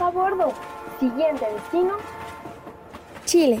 A bordo. Siguiente destino. Chile.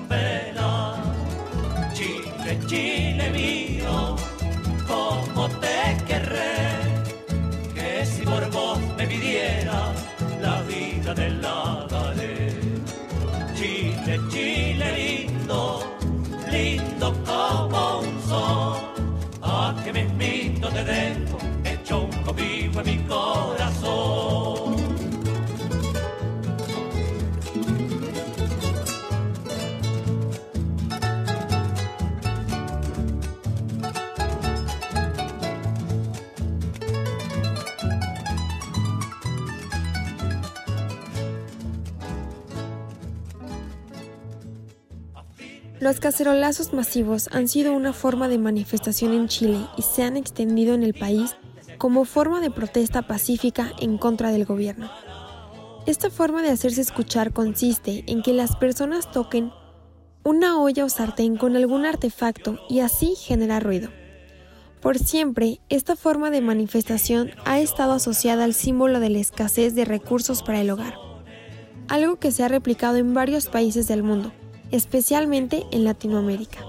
Jimmy. Cacerolazos masivos han sido una forma de manifestación en Chile y se han extendido en el país como forma de protesta pacífica en contra del gobierno. Esta forma de hacerse escuchar consiste en que las personas toquen una olla o sartén con algún artefacto y así generar ruido. Por siempre, esta forma de manifestación ha estado asociada al símbolo de la escasez de recursos para el hogar, algo que se ha replicado en varios países del mundo, especialmente en Latinoamérica.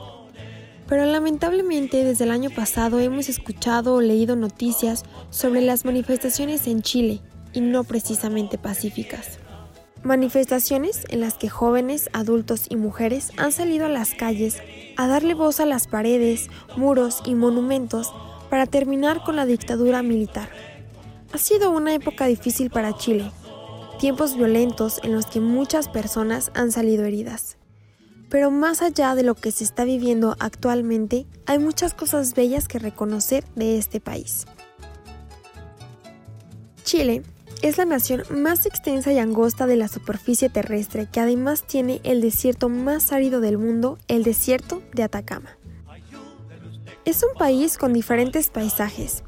Pero lamentablemente desde el año pasado hemos escuchado o leído noticias sobre las manifestaciones en Chile y no precisamente pacíficas. Manifestaciones en las que jóvenes, adultos y mujeres han salido a las calles a darle voz a las paredes, muros y monumentos para terminar con la dictadura militar. Ha sido una época difícil para Chile, tiempos violentos en los que muchas personas han salido heridas. Pero más allá de lo que se está viviendo actualmente, hay muchas cosas bellas que reconocer de este país. Chile es la nación más extensa y angosta de la superficie terrestre que además tiene el desierto más árido del mundo, el desierto de Atacama. Es un país con diferentes paisajes,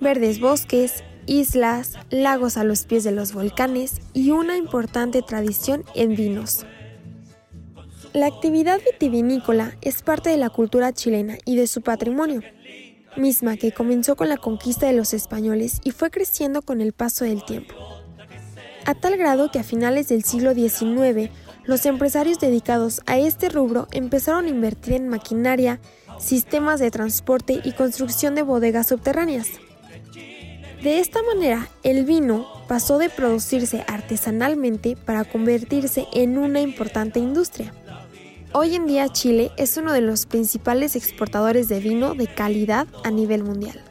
verdes bosques, islas, lagos a los pies de los volcanes y una importante tradición en vinos. La actividad vitivinícola es parte de la cultura chilena y de su patrimonio, misma que comenzó con la conquista de los españoles y fue creciendo con el paso del tiempo. A tal grado que a finales del siglo XIX, los empresarios dedicados a este rubro empezaron a invertir en maquinaria, sistemas de transporte y construcción de bodegas subterráneas. De esta manera, el vino pasó de producirse artesanalmente para convertirse en una importante industria. Hoy en día Chile es uno de los principales exportadores de vino de calidad a nivel mundial.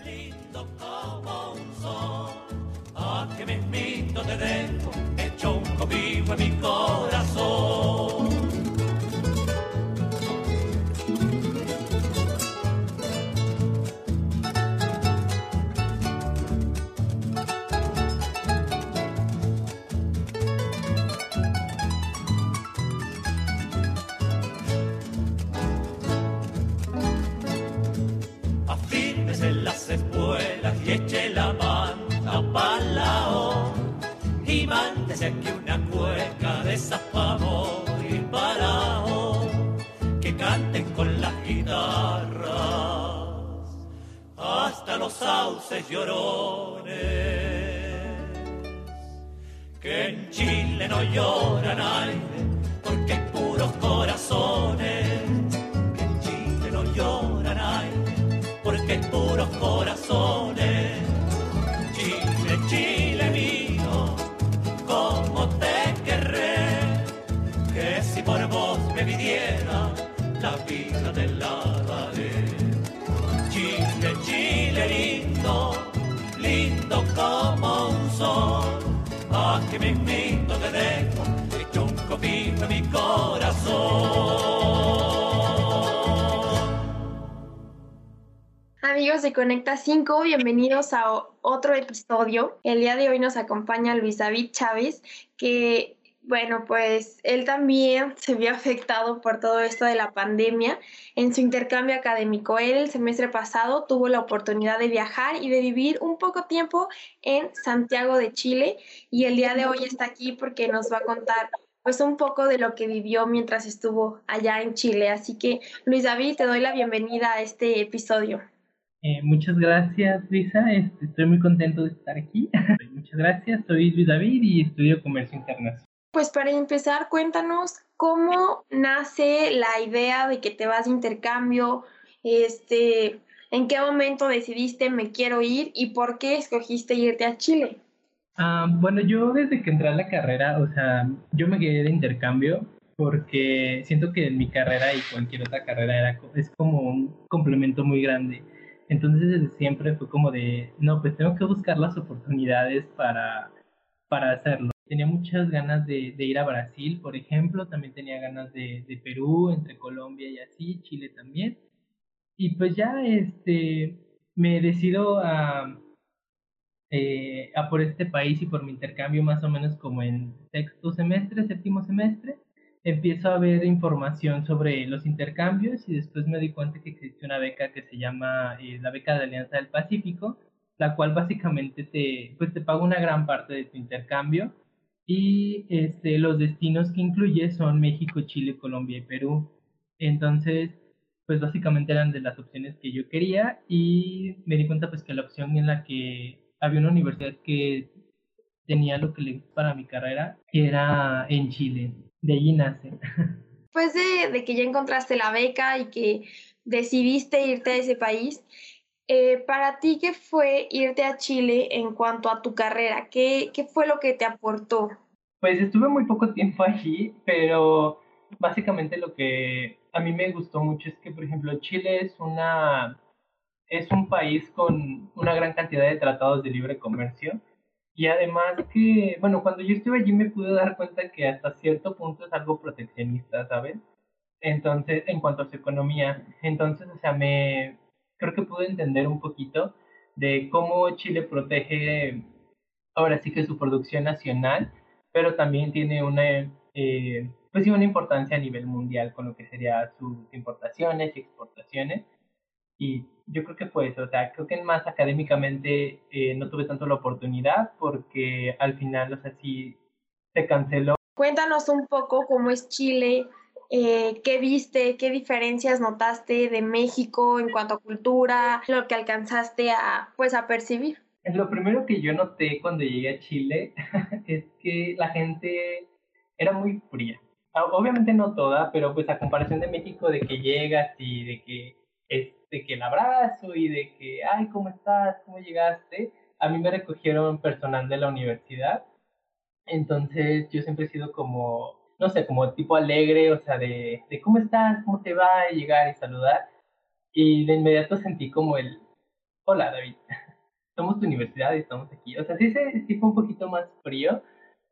Amigos Conecta 5, bienvenidos a otro episodio. El día de hoy nos acompaña Luis David Chávez, que, bueno, pues él también se vio afectado por todo esto de la pandemia en su intercambio académico. Él el semestre pasado tuvo la oportunidad de viajar y de vivir un poco tiempo en Santiago de Chile y el día de hoy está aquí porque nos va a contar pues un poco de lo que vivió mientras estuvo allá en Chile. Así que, Luis David, te doy la bienvenida a este episodio. Eh, muchas gracias, Lisa. Este, estoy muy contento de estar aquí. muchas gracias. Soy Luis David y estudio Comercio Internacional. Pues para empezar, cuéntanos cómo nace la idea de que te vas de intercambio, este, en qué momento decidiste me quiero ir y por qué escogiste irte a Chile. Ah, bueno, yo desde que entré a la carrera, o sea, yo me quedé de intercambio porque siento que mi carrera y cualquier otra carrera era, es como un complemento muy grande. Entonces desde siempre fue como de, no, pues tengo que buscar las oportunidades para, para hacerlo. Tenía muchas ganas de, ir a Brasil, por ejemplo, también tenía ganas de, de Perú, entre Colombia y así, Chile también. Y pues ya este, me decido a, eh, a por este país y por mi intercambio más o menos como en sexto semestre, séptimo semestre, empiezo a ver información sobre los intercambios y después me di cuenta que existe una beca que se llama eh, la beca de Alianza del Pacífico, la cual básicamente te, pues te paga una gran parte de tu intercambio y este, los destinos que incluye son México, Chile, Colombia y Perú. Entonces, pues básicamente eran de las opciones que yo quería y me di cuenta pues que la opción en la que había una universidad que tenía lo que le para mi carrera era en Chile. De allí nace. Después de, de que ya encontraste la beca y que decidiste irte a ese país, eh, para ti, ¿qué fue irte a Chile en cuanto a tu carrera? ¿Qué, qué fue lo que te aportó? Pues estuve muy poco tiempo allí, pero básicamente lo que a mí me gustó mucho es que, por ejemplo, Chile es una es un país con una gran cantidad de tratados de libre comercio y además que, bueno, cuando yo estuve allí me pude dar cuenta que hasta cierto punto es algo proteccionista, ¿sabes? Entonces, en cuanto a su economía, entonces, o sea, me creo que pude entender un poquito de cómo Chile protege ahora sí que su producción nacional, pero también tiene una, eh, pues sí, una importancia a nivel mundial con lo que sería sus importaciones y exportaciones. Y yo creo que fue eso, o sea, creo que más académicamente eh, no tuve tanto la oportunidad porque al final, o sea, sí se canceló. Cuéntanos un poco cómo es Chile, eh, qué viste, qué diferencias notaste de México en cuanto a cultura, lo que alcanzaste a, pues, a percibir. Lo primero que yo noté cuando llegué a Chile es que la gente era muy fría. Obviamente no toda, pero pues a comparación de México, de que llegas y de que, este, que el abrazo y de que, ay, ¿cómo estás? ¿Cómo llegaste? A mí me recogieron personal de la universidad. Entonces yo siempre he sido como, no sé, como tipo alegre, o sea, de, de ¿cómo estás? ¿Cómo te va? Y llegar y saludar. Y de inmediato sentí como el, hola David, somos tu universidad y estamos aquí. O sea, sí, sí fue un poquito más frío,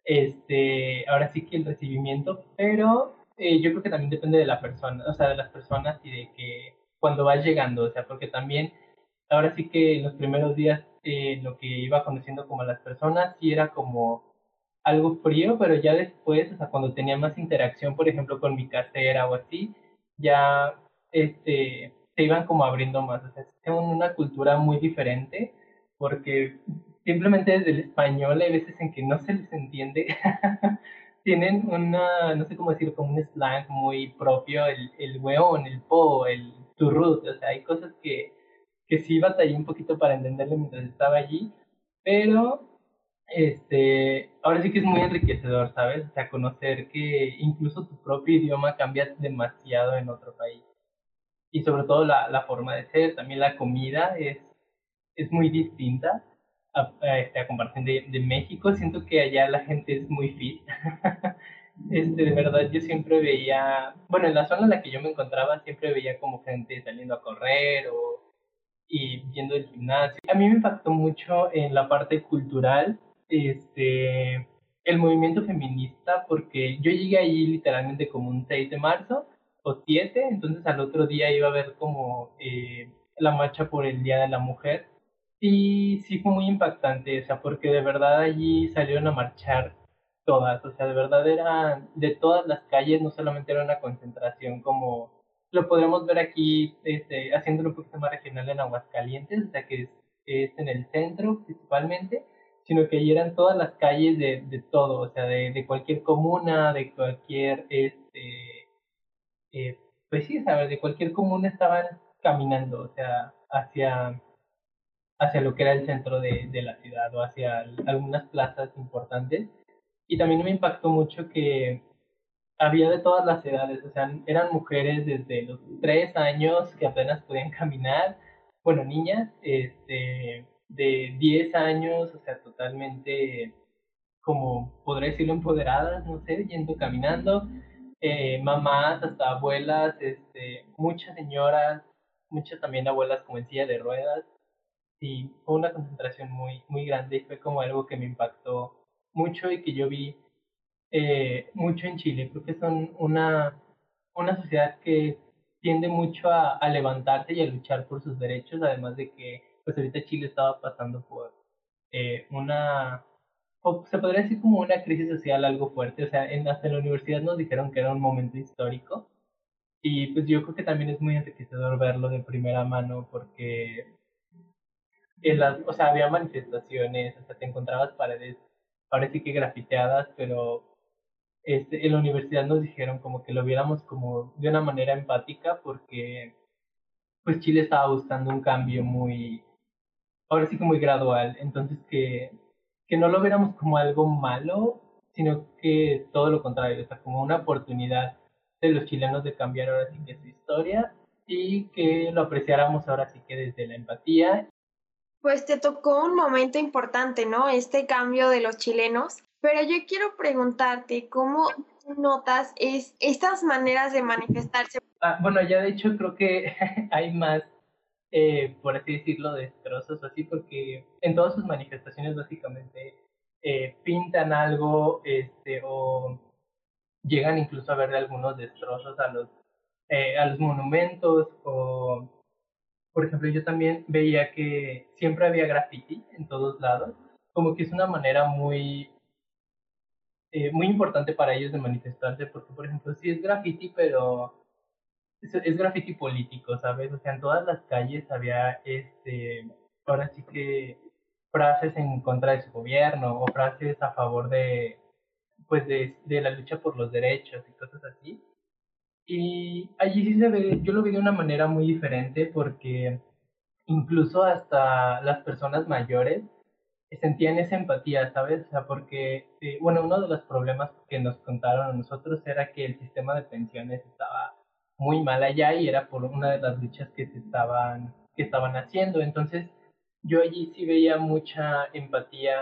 este, ahora sí que el recibimiento, pero eh, yo creo que también depende de la persona, o sea, de las personas y de que cuando vas llegando, o sea, porque también ahora sí que en los primeros días eh, lo que iba conociendo como a las personas sí era como algo frío, pero ya después, o sea, cuando tenía más interacción, por ejemplo, con mi casera o así, ya este, se iban como abriendo más, o sea, es una cultura muy diferente, porque simplemente desde el español hay veces en que no se les entiende, tienen una, no sé cómo decir, como un slang muy propio, el, el weón, el po, el turrut, o sea, hay cosas que que sí batallé un poquito para entenderle mientras estaba allí, pero este, ahora sí que es muy enriquecedor, ¿sabes? O sea, conocer que incluso tu propio idioma cambia demasiado en otro país. Y sobre todo la, la forma de ser, también la comida es, es muy distinta a, a, este, a comparación de, de, México. Siento que allá la gente es muy fit. este, de verdad, yo siempre veía, bueno, en la zona en la que yo me encontraba, siempre veía como gente saliendo a correr o y yendo al gimnasio. A mí me impactó mucho en la parte cultural este, el movimiento feminista porque yo llegué ahí literalmente como un 6 de marzo o 7, entonces al otro día iba a haber como eh, la marcha por el Día de la Mujer y sí fue muy impactante, o sea, porque de verdad allí salieron a marchar todas, o sea, de verdad era de todas las calles, no solamente era una concentración como lo podemos ver aquí, este, haciéndolo un poquito más regional en Aguascalientes, o sea, que es, es en el centro principalmente, sino que ahí eran todas las calles de, de todo, o sea, de, de, cualquier comuna, de cualquier, este, eh, pues sí, ¿sabes? De cualquier comuna estaban caminando, o sea, hacia, hacia lo que era el centro de, de la ciudad o hacia algunas plazas importantes. Y también me impactó mucho que había de todas las edades, o sea, eran mujeres desde los tres años que apenas podían caminar, bueno, niñas, este, de 10 años, o sea, totalmente, como podría decirlo, empoderadas, no sé, yendo caminando, eh, mamás, hasta abuelas, este, muchas señoras, muchas también abuelas como en silla de ruedas, y fue una concentración muy, muy grande y fue como algo que me impactó mucho y que yo vi eh, mucho en Chile. Creo que son una, una sociedad que tiende mucho a, levantarse y a luchar por sus derechos, además de que pues ahorita Chile estaba pasando por eh, una, o se podría decir como una crisis social algo fuerte, o sea, en, hasta en la universidad nos dijeron que era un momento histórico y pues yo creo que también es muy enriquecedor verlo de primera mano porque en las, o sea, había manifestaciones, hasta te encontrabas paredes, parece que grafiteadas, pero este, en la universidad nos dijeron como que lo viéramos como de una manera empática porque pues Chile estaba buscando un cambio muy ahora sí que muy gradual, entonces que, que no lo viéramos como algo malo, sino que todo lo contrario, o sea, como una oportunidad de los chilenos de cambiar ahora sí que su historia y que lo apreciáramos ahora sí que desde la empatía. Pues te tocó un momento importante, ¿no? Este cambio de los chilenos, pero yo quiero preguntarte cómo notas es estas maneras de manifestarse. Ah, bueno, ya de hecho creo que hay más eh, por así decirlo, destrozos o así, porque en todas sus manifestaciones básicamente eh, pintan algo este, o llegan incluso a ver algunos destrozos a los, eh, a los monumentos o, por ejemplo, yo también veía que siempre había graffiti en todos lados, como que es una manera muy eh, muy importante para ellos de manifestarse, porque por ejemplo, sí es graffiti, pero es, es graffiti político, ¿sabes? O sea, en todas las calles había, este, ahora sí que frases en contra de su gobierno o frases a favor de, pues de, de la lucha por los derechos y cosas así. Y allí sí se ve, yo lo vi de una manera muy diferente porque incluso hasta las personas mayores sentían esa empatía, ¿sabes? O sea, porque, eh, bueno, uno de los problemas que nos contaron a nosotros era que el sistema de pensiones estaba muy mal allá y era por una de las luchas que se estaban, que estaban haciendo. Entonces, yo allí sí veía mucha empatía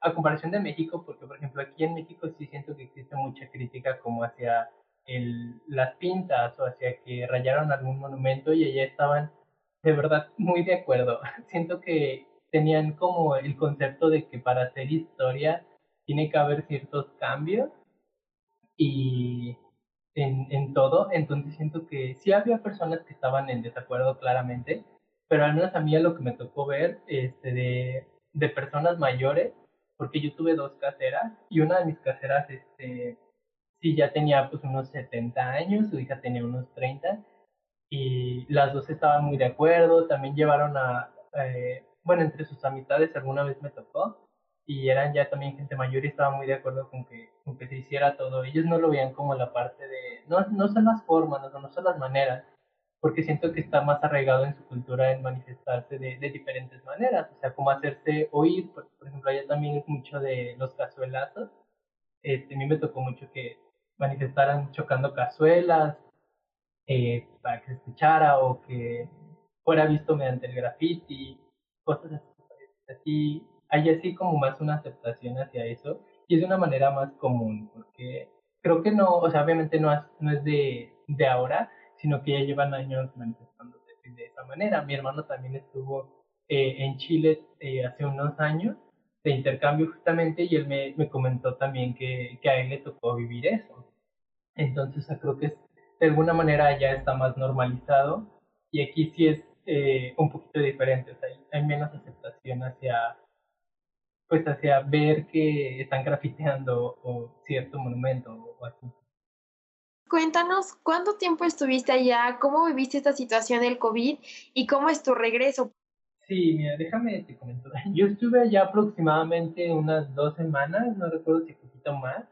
a comparación de México, porque por ejemplo aquí en México sí siento que existe mucha crítica como hacia el, las pintas o hacia que rayaron algún monumento y allá estaban de verdad muy de acuerdo. Siento que tenían como el concepto de que para hacer historia tiene que haber ciertos cambios y en, en todo, entonces siento que sí había personas que estaban en desacuerdo claramente, pero al menos a mí lo que me tocó ver este, de, de personas mayores, porque yo tuve dos caseras y una de mis caseras este, sí ya tenía pues unos 70 años, su hija tenía unos 30 y las dos estaban muy de acuerdo, también llevaron a, eh, bueno, entre sus amistades alguna vez me tocó y eran ya también gente mayor y estaba muy de acuerdo con que, con que se hiciera todo. Ellos no lo veían como la parte de, no, no son las formas, no, no son las maneras, porque siento que está más arraigado en su cultura en manifestarse de, de diferentes maneras, o sea, como hacerse oír, por, ejemplo, allá también es mucho de los cazuelazos, este, a mí me tocó mucho que manifestaran chocando cazuelas eh, para que se escuchara o que fuera visto mediante el graffiti, cosas así. Hay así como más una aceptación hacia eso y es una manera más común porque creo que no, o sea, obviamente no no es de, de ahora, sino que ya llevan años manifestándose de esa manera. Mi hermano también estuvo eh, en Chile eh, hace unos años de intercambio justamente y él me, me comentó también que, a él le tocó vivir eso. Entonces creo que de alguna manera ya está más normalizado y aquí sí es eh, un poquito diferente, o sea, hay, menos aceptación hacia pues hacia ver que están grafiteando o cierto monumento o así. Cuéntanos, ¿cuánto tiempo estuviste allá? ¿Cómo viviste esta situación del COVID? ¿Y cómo es tu regreso? Sí, mira, déjame te comento. Yo estuve allá aproximadamente unas dos semanas, no recuerdo si un poquito más,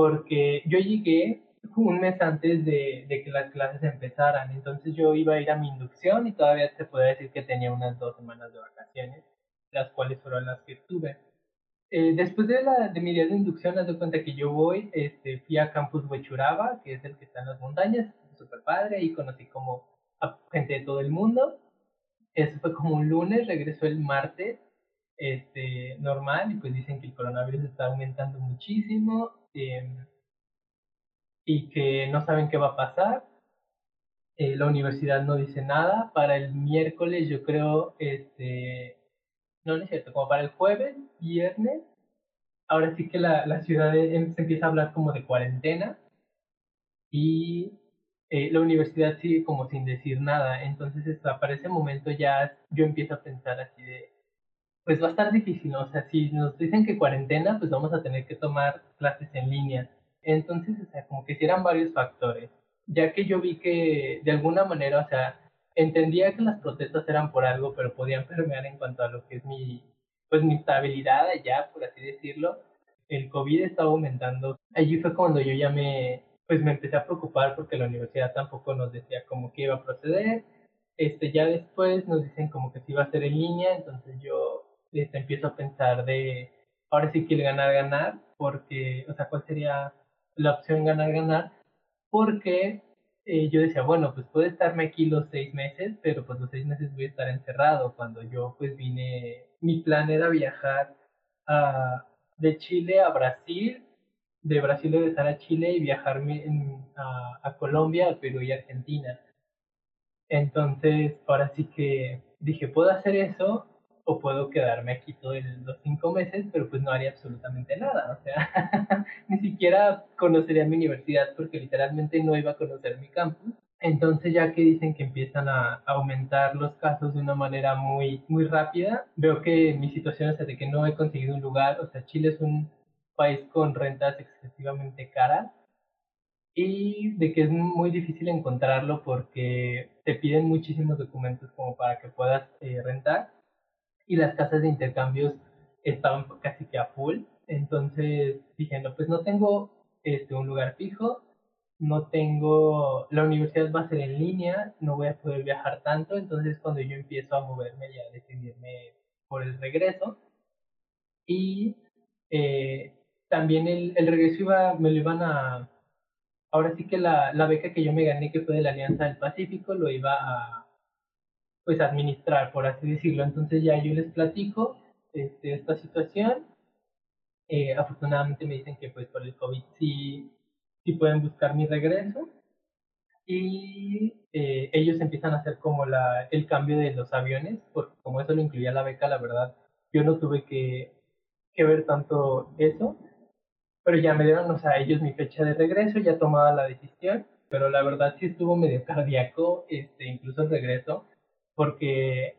porque yo llegué un mes antes de, de, que las clases empezaran, entonces yo iba a ir a mi inducción y todavía se puede decir que tenía unas dos semanas de vacaciones, las cuales fueron las que estuve. Eh, después de, la, de mi día de inducción, haz de cuenta que yo voy, este, fui a Campus Huechuraba, que es el que está en las montañas, súper padre, y conocí como a gente de todo el mundo. Eso fue como un lunes, regresó el martes, este, normal, y pues dicen que el coronavirus está aumentando muchísimo y que no saben qué va a pasar. Eh, la universidad no dice nada. Para el miércoles, yo creo, este, no, no es cierto, como para el jueves, viernes, ahora sí que la, la ciudad em, se empieza a hablar como de cuarentena y eh, la universidad sigue como sin decir nada. Entonces, para ese momento ya yo empiezo a pensar así de, pues va a estar difícil. O sea, si nos dicen que cuarentena, pues vamos a tener que tomar clases en línea. Entonces, o sea, como que si eran varios factores. Ya que yo vi que de alguna manera, o sea, entendía que las protestas eran por algo, pero podían permear en cuanto a lo que es mi, pues mi estabilidad allá, por así decirlo. El COVID estaba aumentando. Allí fue cuando yo ya me, pues me empecé a preocupar porque la universidad tampoco nos decía cómo que iba a proceder. Este, ya después nos dicen como que se iba a hacer en línea, entonces yo este, empiezo a pensar de, ahora sí quiero ganar, ganar, porque, o sea, ¿cuál sería la opción ganar, ganar? Porque eh, yo decía, bueno, pues puedo estarme aquí los seis meses, pero pues los seis meses voy a estar encerrado. Cuando yo pues vine, mi plan era viajar a, de Chile a Brasil, de Brasil regresar a Chile y viajarme a, a Colombia, a Perú y Argentina. Entonces, ahora sí que dije, puedo hacer eso o puedo quedarme aquí todos los cinco meses, pero pues no haría absolutamente nada, o sea, ni siquiera conocería mi universidad porque literalmente no iba a conocer mi campus. Entonces ya que dicen que empiezan a aumentar los casos de una manera muy, muy rápida, veo que mi situación es de que no he conseguido un lugar, o sea, Chile es un país con rentas excesivamente caras y de que es muy difícil encontrarlo porque te piden muchísimos documentos como para que puedas eh, rentar y las casas de intercambios estaban casi que a full. Entonces dije, no, pues no tengo este, un lugar fijo, no tengo, la universidad va a ser en línea, no voy a poder viajar tanto, entonces cuando yo empiezo a moverme y a decidirme por el regreso. Y eh, también el, el, regreso iba, me lo iban a, ahora sí que la, la beca que yo me gané, que fue de la Alianza del Pacífico, lo iba a, pues administrar, por así decirlo. Entonces ya yo les platico este, esta situación. Eh, afortunadamente me dicen que pues por el COVID sí, sí pueden buscar mi regreso. Y eh, ellos empiezan a hacer como la, el cambio de los aviones, porque como eso lo incluía la beca, la verdad, yo no tuve que, que ver tanto eso. Pero ya me dieron, o sea, ellos mi fecha de regreso, ya tomaba la decisión, pero la verdad sí estuvo medio cardíaco, este, incluso el regreso, porque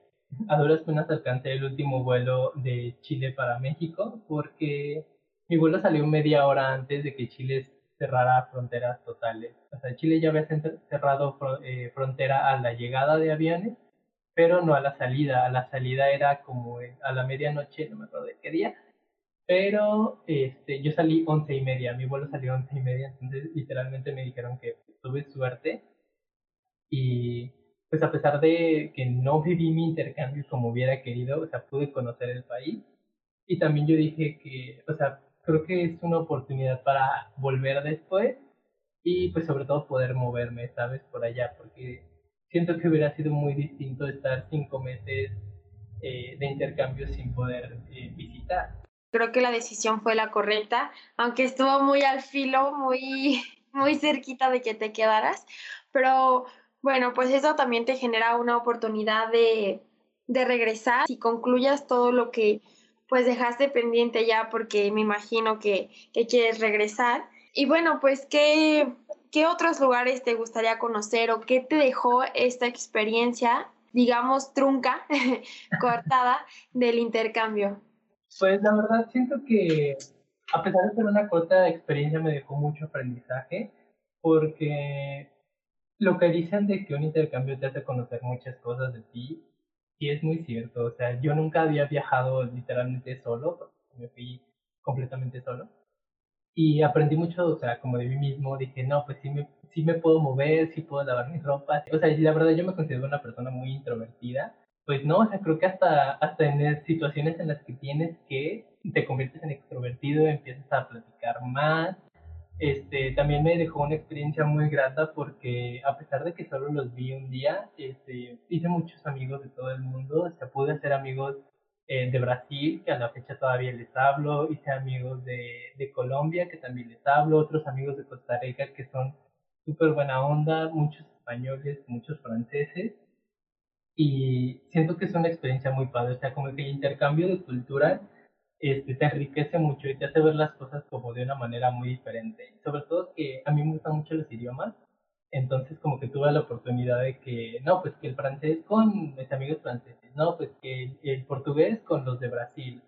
a duras penas alcancé el último vuelo de Chile para México, porque mi vuelo salió media hora antes de que Chile cerrara fronteras totales. O sea, Chile ya había cerrado eh, frontera a la llegada de aviones, pero no a la salida. A la salida era como a la medianoche, no me acuerdo de qué día, pero este, yo salí once y media, mi vuelo salió once y media, entonces literalmente me dijeron que tuve suerte Y pues a pesar de que no viví mi intercambio como hubiera querido, o sea, pude conocer el país. Y también yo dije que, o sea, creo que es una oportunidad para volver después y pues sobre todo poder moverme, ¿sabes? Por allá, porque siento que hubiera sido muy distinto estar cinco meses eh, de intercambio sin poder eh, visitar. Creo que la decisión fue la correcta, aunque estuvo muy al filo, muy, muy cerquita de que te quedaras, pero bueno, pues eso también te genera una oportunidad de, de regresar y concluyas todo lo que pues dejaste pendiente ya porque me imagino que, que quieres regresar. Y bueno, pues ¿qué, ¿qué otros lugares te gustaría conocer o qué te dejó esta experiencia, digamos, trunca, cortada del intercambio? Pues la verdad siento que a pesar de ser una corta experiencia me dejó mucho aprendizaje porque lo que dicen de que un intercambio te hace conocer muchas cosas de ti sí es muy cierto. O sea, yo nunca había viajado literalmente solo, me fui completamente solo. Y aprendí mucho, o sea, como de mí mismo, dije, no, pues sí me, sí me puedo mover, sí puedo lavar mis ropas. O sea, y la verdad yo me considero una persona muy introvertida. Pues no, o sea, creo que hasta, hasta en situaciones en las que tienes que te conviertes en extrovertido, empiezas a platicar más, este, también me dejó una experiencia muy grata porque a pesar de que solo los vi un día, este, hice muchos amigos de todo el mundo, o pude hacer amigos eh, de Brasil, que a la fecha todavía les hablo, hice amigos de, de Colombia, que también les hablo, otros amigos de Costa Rica que son súper buena onda, muchos españoles, muchos franceses, y siento que es una experiencia muy padre, o sea, como que el intercambio de cultura este, te enriquece mucho y te hace ver las cosas como de una manera muy diferente. Sobre todo que a mí me gustan mucho los idiomas, entonces como que tuve la oportunidad de que, no, pues que el francés con mis amigos franceses, no, pues que el, portugués con los de Brasil.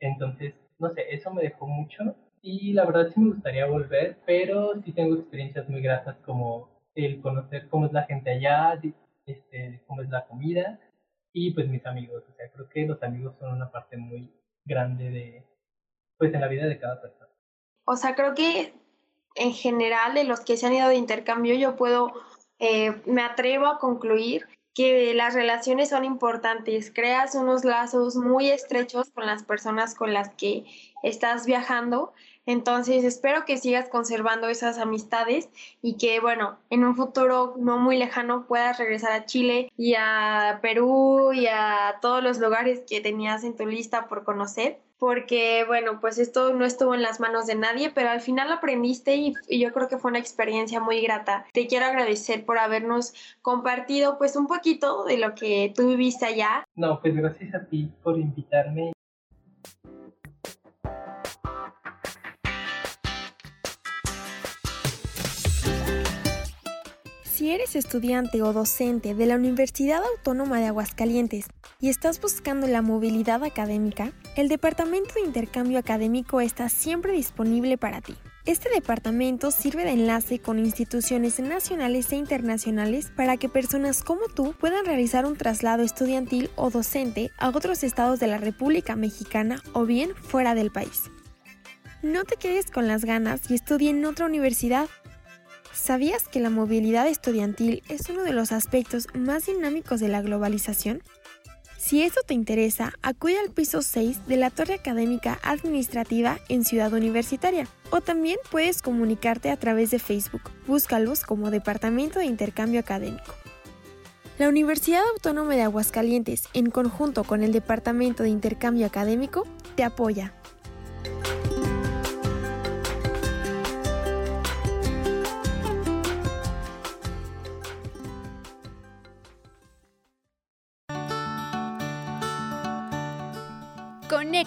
Entonces, no sé, eso me dejó mucho y la verdad sí me gustaría volver, pero sí tengo experiencias muy gratas como el conocer cómo es la gente allá, este, cómo es la comida y pues mis amigos. O sea, creo que los amigos son una parte muy grande de, pues en la vida de cada persona. O sea, creo que en general de los que se han ido de intercambio yo puedo, eh, me atrevo a concluir que las relaciones son importantes, creas unos lazos muy estrechos con las personas con las que estás viajando, entonces espero que sigas conservando esas amistades y que bueno, en un futuro no muy lejano puedas regresar a Chile y a Perú y a todos los lugares que tenías en tu lista por conocer porque bueno, pues esto no estuvo en las manos de nadie, pero al final aprendiste y, yo creo que fue una experiencia muy grata. Te quiero agradecer por habernos compartido pues un poquito de lo que tú viviste allá. No, pues gracias a ti por invitarme. Si eres estudiante o docente de la Universidad Autónoma de Aguascalientes y estás buscando la movilidad académica, el Departamento de Intercambio Académico está siempre disponible para ti. Este departamento sirve de enlace con instituciones nacionales e internacionales para que personas como tú puedan realizar un traslado estudiantil o docente a otros estados de la República Mexicana o bien fuera del país. No te quedes con las ganas y estudie en otra universidad ¿Sabías que la movilidad estudiantil es uno de los aspectos más dinámicos de la globalización? Si eso te interesa, acude al piso 6 de la Torre Académica Administrativa en Ciudad Universitaria o también puedes comunicarte a través de Facebook. Búscalos como Departamento de Intercambio Académico. La Universidad Autónoma de Aguascalientes, en conjunto con el Departamento de Intercambio Académico, te apoya.